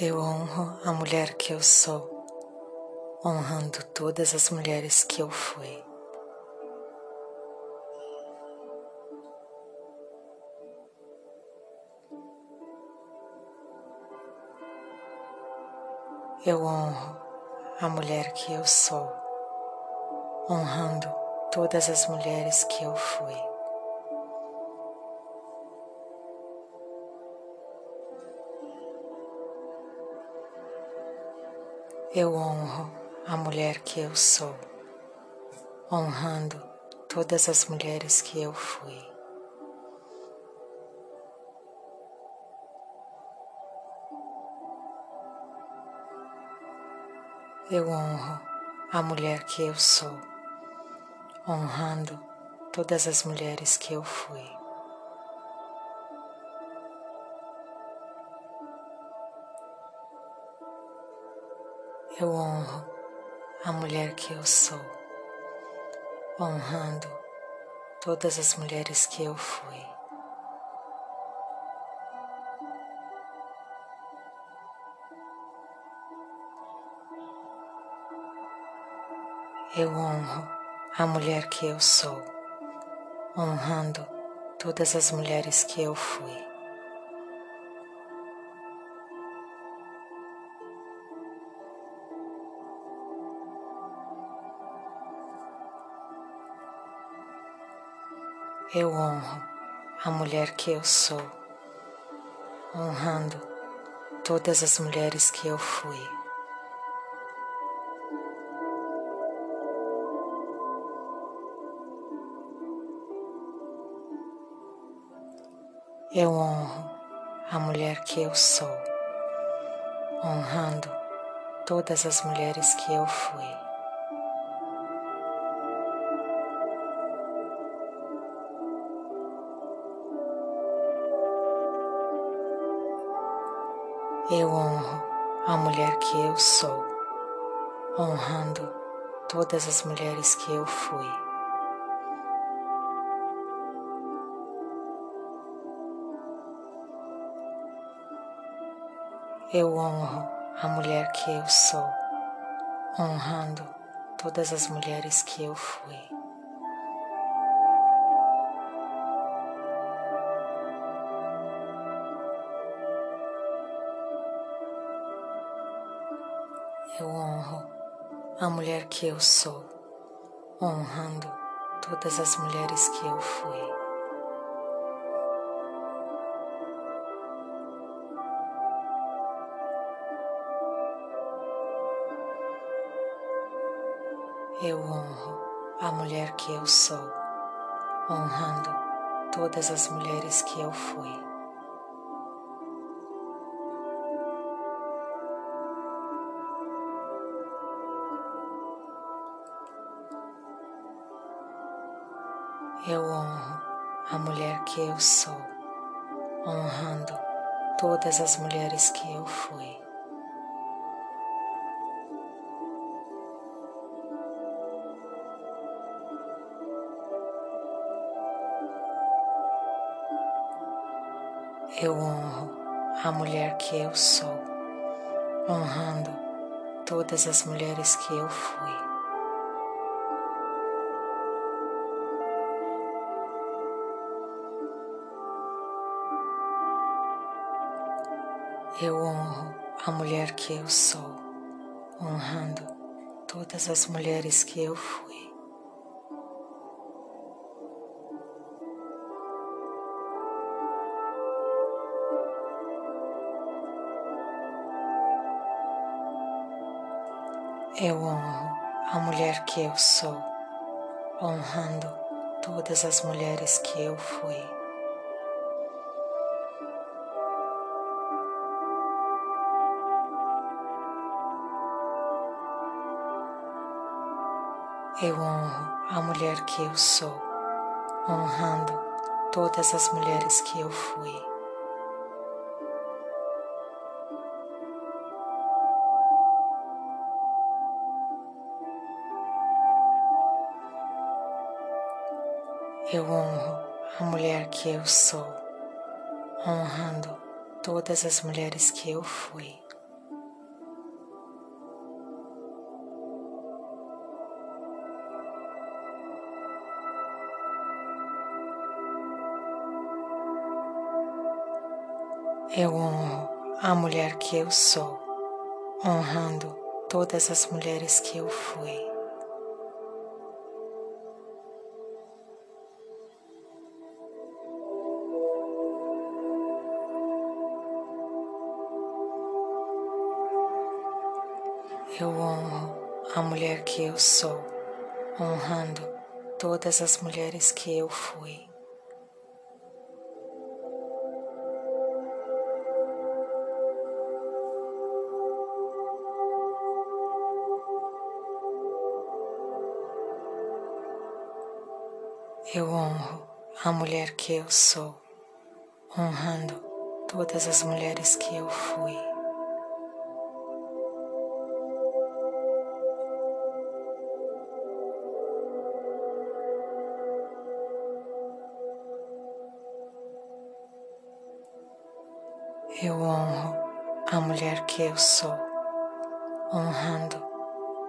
Eu honro a mulher que eu sou, honrando todas as mulheres que eu fui. Eu honro a mulher que eu sou, honrando todas as mulheres que eu fui. Eu honro a mulher que eu sou, honrando todas as mulheres que eu fui. Eu honro a mulher que eu sou, honrando todas as mulheres que eu fui. Eu honro a mulher que eu sou, honrando todas as mulheres que eu fui. Eu honro a mulher que eu sou, honrando todas as mulheres que eu fui. Eu honro a mulher que eu sou, honrando todas as mulheres que eu fui. Eu honro a mulher que eu sou, honrando todas as mulheres que eu fui. Eu honro a mulher que eu sou, honrando todas as mulheres que eu fui. Eu honro a mulher que eu sou, honrando todas as mulheres que eu fui. Eu honro a mulher que eu sou, honrando todas as mulheres que eu fui. Eu honro a mulher que eu sou, honrando todas as mulheres que eu fui. Eu honro a mulher que eu sou, honrando todas as mulheres que eu fui. Eu honro a mulher que eu sou, honrando todas as mulheres que eu fui. Eu honro a mulher que eu sou, honrando todas as mulheres que eu fui. Eu honro a mulher que eu sou, honrando todas as mulheres que eu fui. Eu honro a mulher que eu sou, honrando todas as mulheres que eu fui. Eu honro a mulher que eu sou, honrando todas as mulheres que eu fui. Eu honro a mulher que eu sou, honrando todas as mulheres que eu fui. Eu honro a mulher que eu sou, honrando todas as mulheres que eu fui. Eu honro a mulher que eu sou, honrando todas as mulheres que eu fui. Eu honro a mulher que eu sou, honrando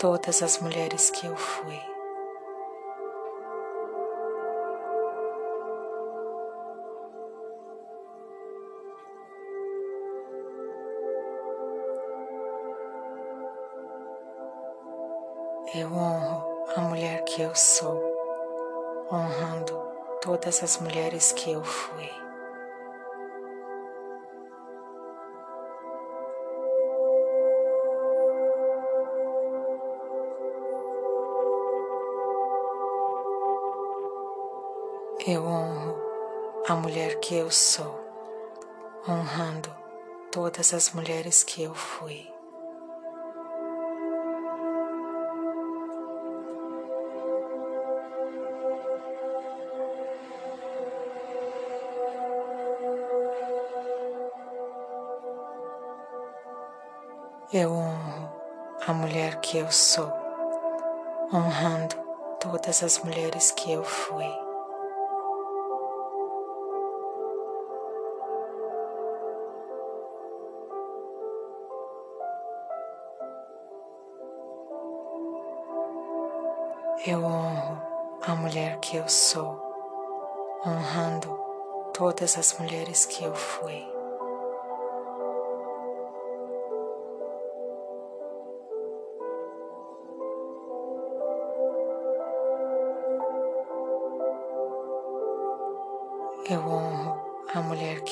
todas as mulheres que eu fui. Honro a mulher que eu sou, honrando todas as mulheres que eu fui. Eu honro a mulher que eu sou, honrando todas as mulheres que eu fui. Eu honro a mulher que eu sou, honrando todas as mulheres que eu fui. Eu honro a mulher que eu sou, honrando todas as mulheres que eu fui.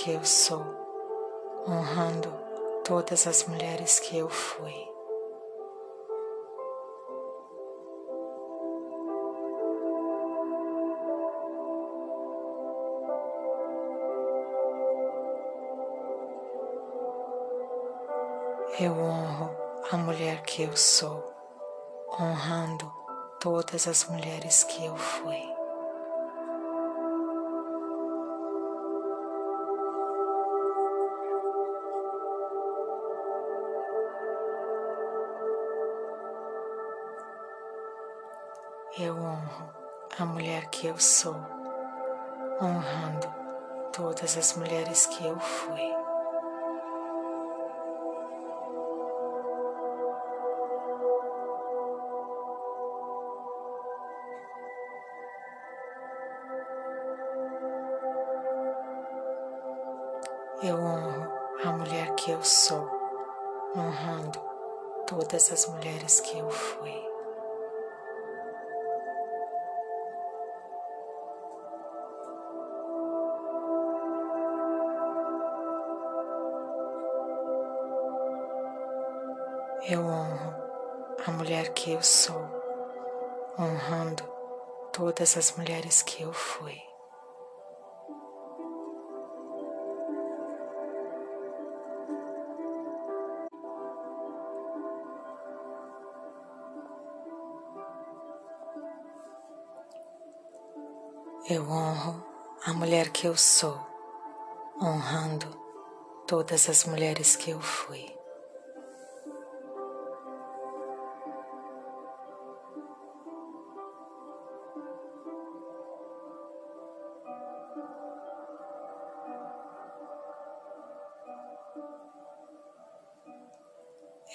Que eu sou, honrando todas as mulheres que eu fui. Eu honro a mulher que eu sou, honrando todas as mulheres que eu fui. Eu honro a mulher que eu sou, honrando todas as mulheres que eu fui. Eu honro a mulher que eu sou, honrando todas as mulheres que eu fui. Mulher que eu sou, honrando todas as mulheres que eu fui. Eu honro a mulher que eu sou, honrando todas as mulheres que eu fui.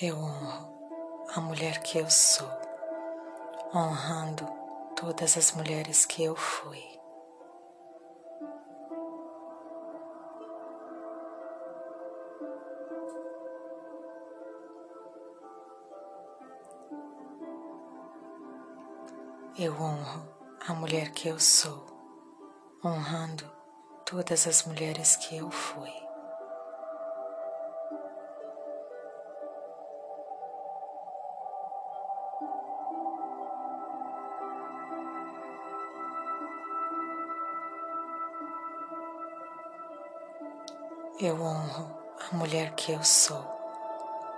Eu honro a mulher que eu sou, honrando todas as mulheres que eu fui. Eu honro a mulher que eu sou, honrando todas as mulheres que eu fui. Eu honro a mulher que eu sou,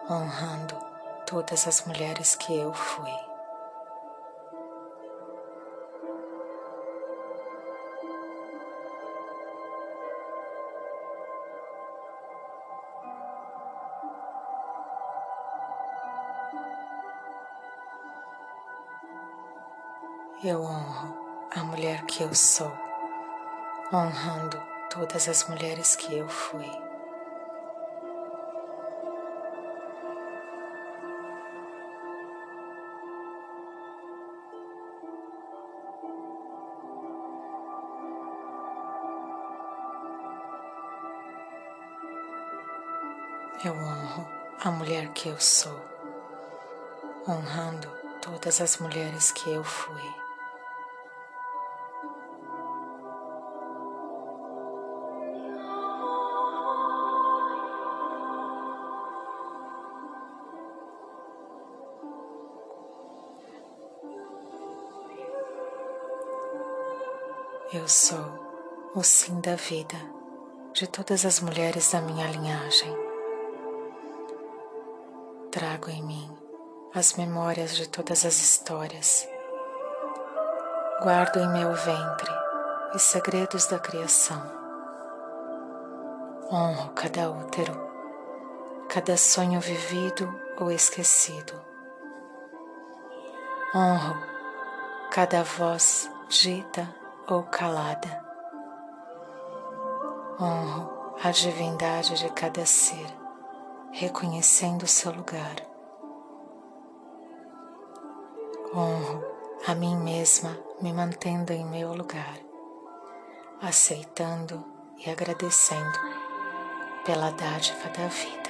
honrando todas as mulheres que eu fui. Eu honro a mulher que eu sou, honrando todas as mulheres que eu fui. Eu honro a mulher que eu sou, honrando todas as mulheres que eu fui. Eu sou o sim da vida de todas as mulheres da minha linhagem. Trago em mim as memórias de todas as histórias. Guardo em meu ventre os segredos da criação. Honro cada útero, cada sonho vivido ou esquecido. Honro cada voz dita ou calada. Honro a divindade de cada ser, reconhecendo seu lugar. Honro a mim mesma, me mantendo em meu lugar, aceitando e agradecendo pela dádiva da vida.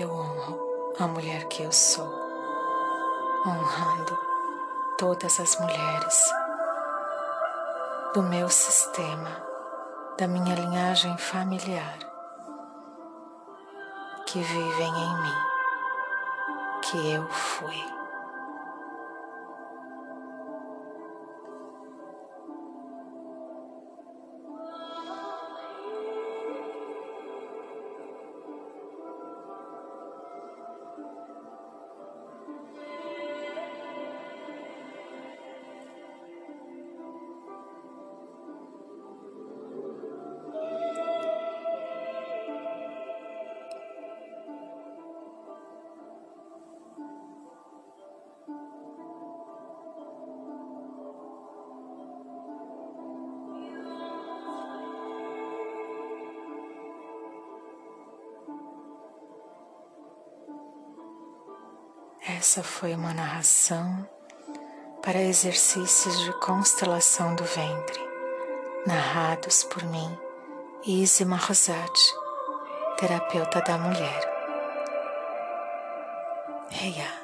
Eu honro a mulher que eu sou, honrando todas as mulheres do meu sistema, da minha linhagem familiar que vivem em mim, que eu fui. Essa foi uma narração para exercícios de constelação do ventre, narrados por mim, Isima Rosati, terapeuta da mulher. Reia.